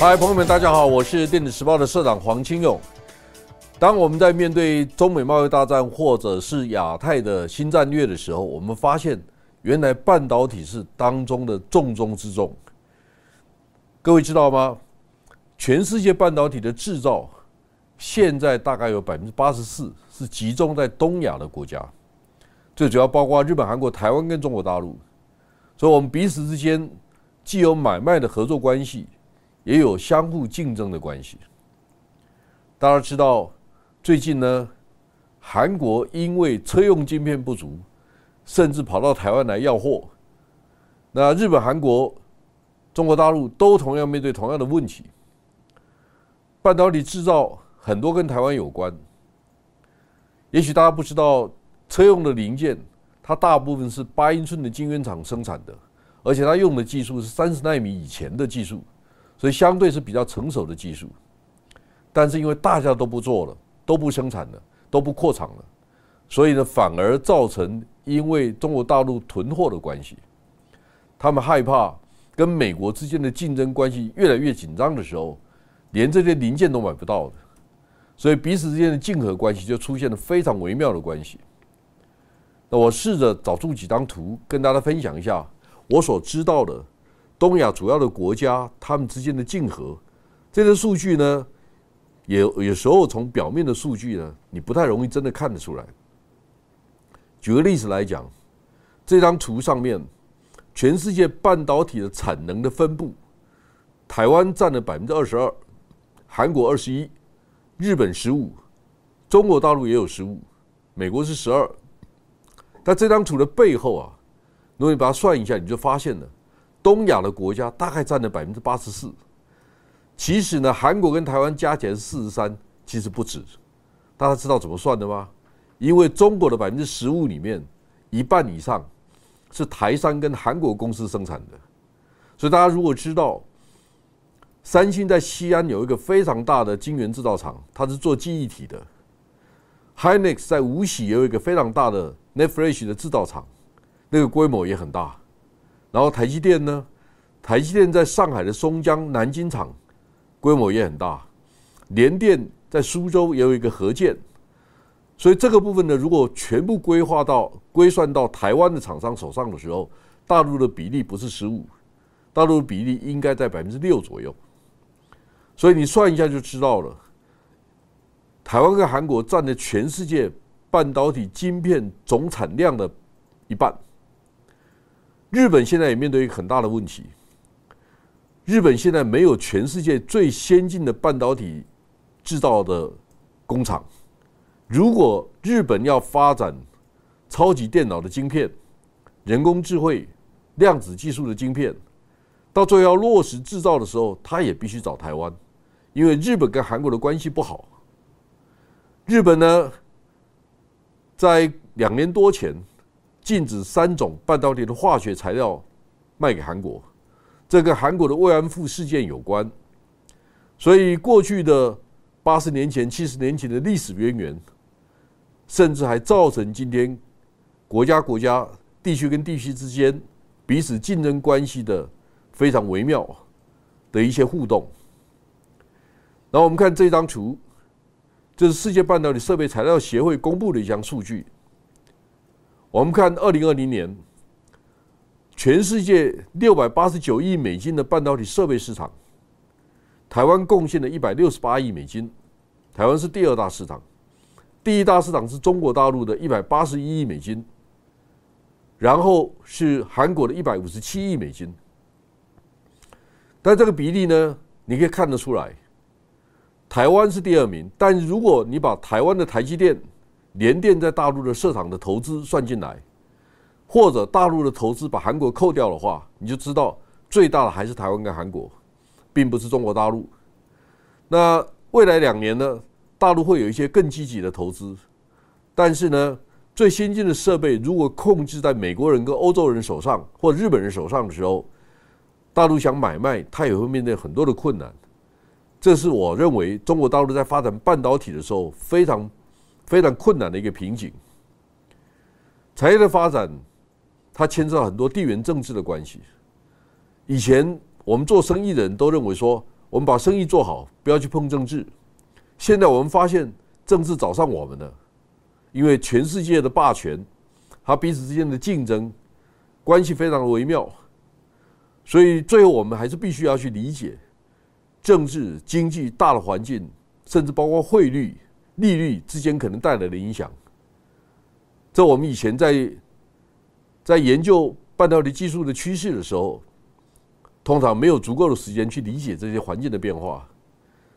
嗨，朋友们，大家好，我是电子时报的社长黄清勇。当我们在面对中美贸易大战或者是亚太的新战略的时候，我们发现原来半导体是当中的重中之重。各位知道吗？全世界半导体的制造现在大概有百分之八十四是集中在东亚的国家，最主要包括日本、韩国、台湾跟中国大陆，所以我们彼此之间既有买卖的合作关系。也有相互竞争的关系。大家知道，最近呢，韩国因为车用晶片不足，甚至跑到台湾来要货。那日本、韩国、中国大陆都同样面对同样的问题。半导体制造很多跟台湾有关。也许大家不知道，车用的零件，它大部分是八英寸的晶圆厂生产的，而且它用的技术是三十纳米以前的技术。所以相对是比较成熟的技术，但是因为大家都不做了，都不生产了，都不扩厂了，所以呢，反而造成因为中国大陆囤货的关系，他们害怕跟美国之间的竞争关系越来越紧张的时候，连这些零件都买不到的，所以彼此之间的竞合关系就出现了非常微妙的关系。那我试着找出几张图跟大家分享一下我所知道的。东亚主要的国家，他们之间的竞合，这些数据呢，也有时候从表面的数据呢，你不太容易真的看得出来。举个例子来讲，这张图上面，全世界半导体的产能的分布，台湾占了百分之二十二，韩国二十一，日本十五，中国大陆也有十五，美国是十二。但这张图的背后啊，如果你把它算一下，你就发现了。东亚的国家大概占了百分之八十四，其实呢，韩国跟台湾加起来是四十三，其实不止。大家知道怎么算的吗？因为中国的百分之十五里面，一半以上是台商跟韩国公司生产的。所以大家如果知道，三星在西安有一个非常大的晶圆制造厂，它是做记忆体的；Hynix 在无锡也有一个非常大的 Netfresh 的制造厂，那个规模也很大。然后台积电呢？台积电在上海的松江、南京厂规模也很大。联电在苏州也有一个核建，所以这个部分呢，如果全部规划到归算到台湾的厂商手上的时候，大陆的比例不是十五，大陆的比例应该在百分之六左右。所以你算一下就知道了，台湾跟韩国占了全世界半导体晶片总产量的一半。日本现在也面对一个很大的问题。日本现在没有全世界最先进的半导体制造的工厂。如果日本要发展超级电脑的晶片、人工智慧、量子技术的晶片，到最后要落实制造的时候，他也必须找台湾，因为日本跟韩国的关系不好。日本呢，在两年多前。禁止三种半导体的化学材料卖给韩国，这跟韩国的慰安妇事件有关。所以过去的八十年前、七十年前的历史渊源，甚至还造成今天国家、国家、地区跟地区之间彼此竞争关系的非常微妙的一些互动。然后我们看这张图，这是世界半导体设备材料协会公布的一项数据。我们看二零二零年，全世界六百八十九亿美金的半导体设备市场，台湾贡献了一百六十八亿美金，台湾是第二大市场，第一大市场是中国大陆的一百八十一亿美金，然后是韩国的一百五十七亿美金。但这个比例呢，你可以看得出来，台湾是第二名，但如果你把台湾的台积电，联电在大陆的设厂的投资算进来，或者大陆的投资把韩国扣掉的话，你就知道最大的还是台湾跟韩国，并不是中国大陆。那未来两年呢，大陆会有一些更积极的投资，但是呢，最先进的设备如果控制在美国人跟欧洲人手上或日本人手上的时候，大陆想买卖，它也会面对很多的困难。这是我认为中国大陆在发展半导体的时候非常。非常困难的一个瓶颈。产业的发展，它牵涉到很多地缘政治的关系。以前我们做生意的人都认为说，我们把生意做好，不要去碰政治。现在我们发现政治找上我们了，因为全世界的霸权，它彼此之间的竞争关系非常的微妙，所以最后我们还是必须要去理解政治、经济大的环境，甚至包括汇率、利率之间可能带来的影响。这我们以前在在研究半导体技术的趋势的时候。通常没有足够的时间去理解这些环境的变化，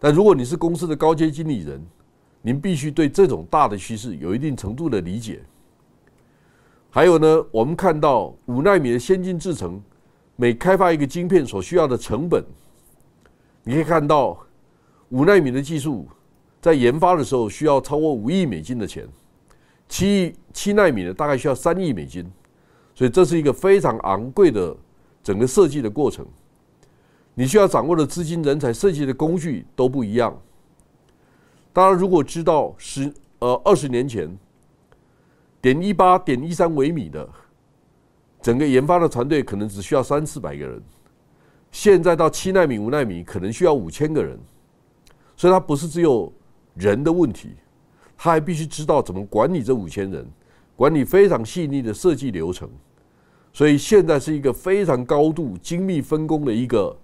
但如果你是公司的高阶经理人，您必须对这种大的趋势有一定程度的理解。还有呢，我们看到五纳米的先进制程，每开发一个晶片所需要的成本，你可以看到五纳米的技术在研发的时候需要超过五亿美金的钱，七亿七纳米的大概需要三亿美金，所以这是一个非常昂贵的。整个设计的过程，你需要掌握的资金、人才、设计的工具都不一样。当然如果知道十呃二十年前点一八、点一三微米的整个研发的团队可能只需要三四百个人，现在到七纳米、五纳米可能需要五千个人，所以它不是只有人的问题，他还必须知道怎么管理这五千人，管理非常细腻的设计流程。所以现在是一个非常高度精密分工的一个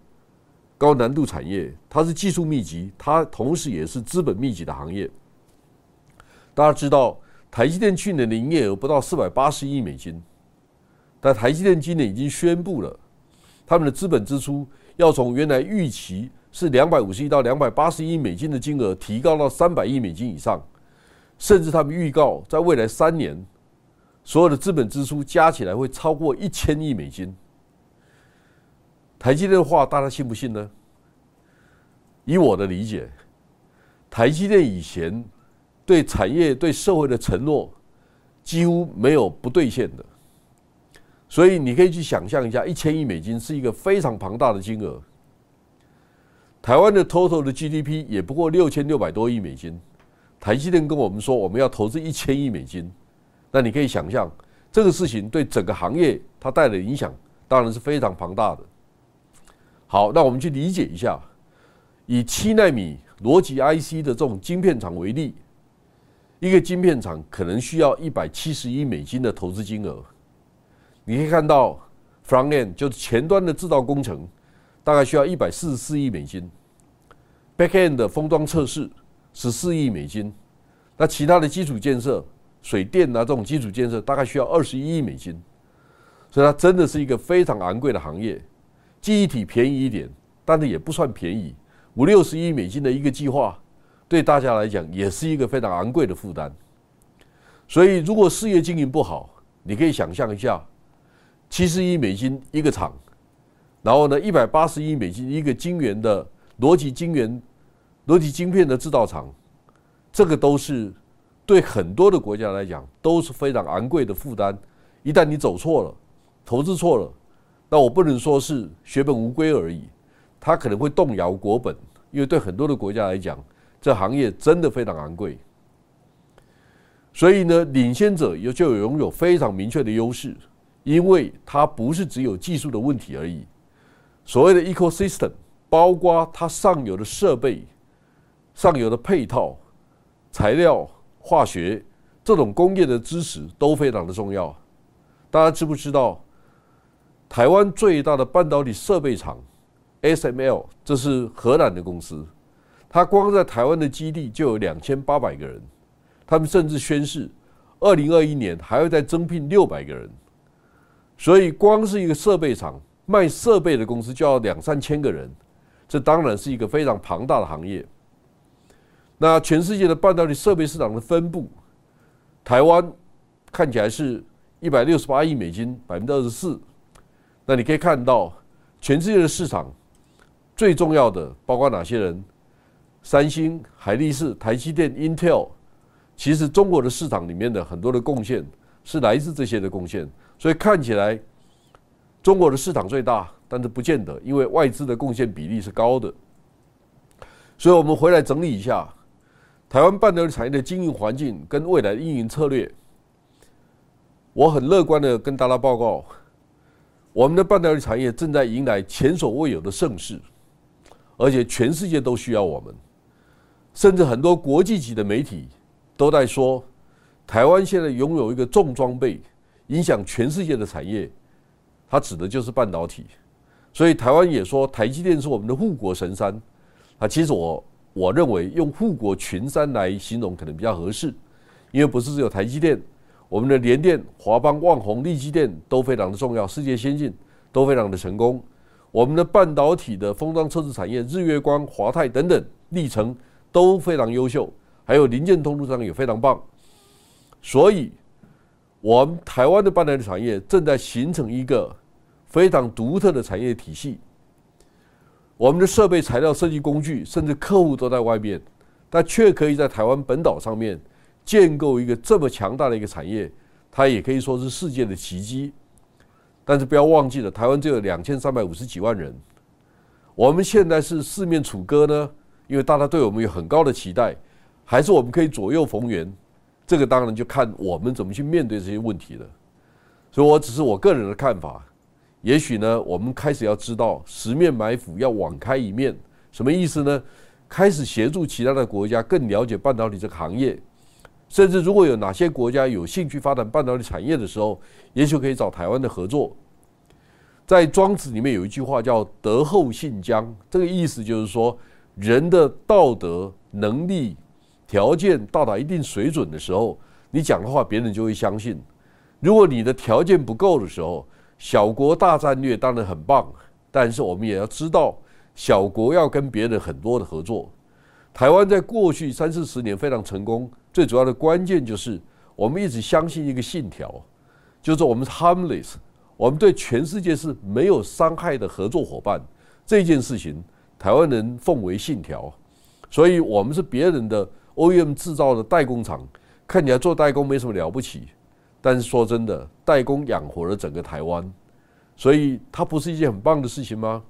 高难度产业，它是技术密集，它同时也是资本密集的行业。大家知道，台积电去年的营业额不到四百八十亿美金，但台积电今年已经宣布了，他们的资本支出要从原来预期是两百五十亿到两百八十亿美金的金额，提高到三百亿美金以上，甚至他们预告在未来三年。所有的资本支出加起来会超过一千亿美金。台积电的话，大家信不信呢？以我的理解，台积电以前对产业、对社会的承诺几乎没有不兑现的。所以你可以去想象一下，一千亿美金是一个非常庞大的金额。台湾的 total 的 GDP 也不过六千六百多亿美金，台积电跟我们说我们要投资一千亿美金。那你可以想象，这个事情对整个行业它带来的影响，当然是非常庞大的。好，那我们去理解一下，以七纳米逻辑 IC 的这种晶片厂为例，一个晶片厂可能需要一百七十亿美金的投资金额。你可以看到，front end 就是前端的制造工程，大概需要一百四十四亿美金；back end 的封装测试十四亿美金。那其他的基础建设。水电啊，这种基础建设大概需要二十一亿美金，所以它真的是一个非常昂贵的行业。记忆体便宜一点，但是也不算便宜，五六十亿美金的一个计划，对大家来讲也是一个非常昂贵的负担。所以，如果事业经营不好，你可以想象一下，七十亿美金一个厂，然后呢，一百八十亿美金一个晶圆的逻辑晶圆、逻辑晶片的制造厂，这个都是。对很多的国家来讲都是非常昂贵的负担。一旦你走错了，投资错了，那我不能说是血本无归而已，它可能会动摇国本。因为对很多的国家来讲，这行业真的非常昂贵。所以呢，领先者有就有拥有非常明确的优势，因为它不是只有技术的问题而已。所谓的 ecosystem，包括它上游的设备、上游的配套、材料。化学这种工业的知识都非常的重要。大家知不知道，台湾最大的半导体设备厂 SML，这是荷兰的公司，它光在台湾的基地就有两千八百个人。他们甚至宣誓，二零二一年还会再增聘六百个人。所以，光是一个设备厂卖设备的公司就要两三千个人，这当然是一个非常庞大的行业。那全世界的半导体设备市场的分布，台湾看起来是一百六十八亿美金，百分之二十四。那你可以看到，全世界的市场最重要的包括哪些人？三星、海力士、台积电、Intel。其实中国的市场里面的很多的贡献是来自这些的贡献，所以看起来中国的市场最大，但是不见得，因为外资的贡献比例是高的。所以我们回来整理一下。台湾半导体产业的经营环境跟未来的运营策略，我很乐观的跟大家报告，我们的半导体产业正在迎来前所未有的盛世，而且全世界都需要我们，甚至很多国际级的媒体都在说，台湾现在拥有一个重装备，影响全世界的产业，它指的就是半导体。所以台湾也说，台积电是我们的护国神山。啊，其实我我认为用护国群山来形容可能比较合适，因为不是只有台积电，我们的联电、华邦、旺宏、力积电都非常的重要，世界先进都非常的成功。我们的半导体的封装测试产业，日月光、华泰等等，历程都非常优秀，还有零件通路上也非常棒。所以，我们台湾的半导体产业正在形成一个非常独特的产业体系。我们的设备、材料、设计工具，甚至客户都在外面，但却可以在台湾本岛上面建构一个这么强大的一个产业，它也可以说是世界的奇迹。但是不要忘记了，台湾只有两千三百五十几万人，我们现在是四面楚歌呢，因为大家对我们有很高的期待，还是我们可以左右逢源？这个当然就看我们怎么去面对这些问题了。所以我只是我个人的看法。也许呢，我们开始要知道十面埋伏要网开一面，什么意思呢？开始协助其他的国家更了解半导体这个行业，甚至如果有哪些国家有兴趣发展半导体产业的时候，也许可以找台湾的合作。在庄子里面有一句话叫“德厚信将”，这个意思就是说，人的道德能力条件到达一定水准的时候，你讲的话别人就会相信。如果你的条件不够的时候，小国大战略当然很棒，但是我们也要知道，小国要跟别人很多的合作。台湾在过去三四十年非常成功，最主要的关键就是我们一直相信一个信条，就是我们是 harmless，我们对全世界是没有伤害的合作伙伴。这件事情，台湾人奉为信条，所以我们是别人的 OEM 制造的代工厂，看起来做代工没什么了不起。但是说真的，代工养活了整个台湾，所以它不是一件很棒的事情吗？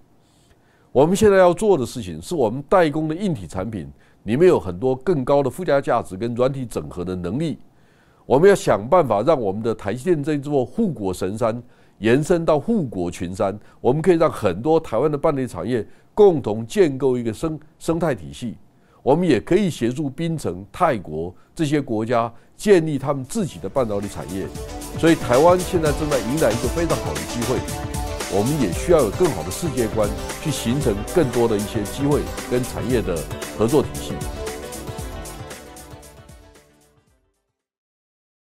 我们现在要做的事情，是我们代工的硬体产品里面有很多更高的附加价值跟软体整合的能力。我们要想办法让我们的台积电这座护国神山延伸到护国群山，我们可以让很多台湾的半导体产业共同建构一个生生态体系。我们也可以协助槟城、泰国这些国家建立他们自己的半导体产业，所以台湾现在正在迎来一个非常好的机会。我们也需要有更好的世界观，去形成更多的一些机会跟产业的合作体系。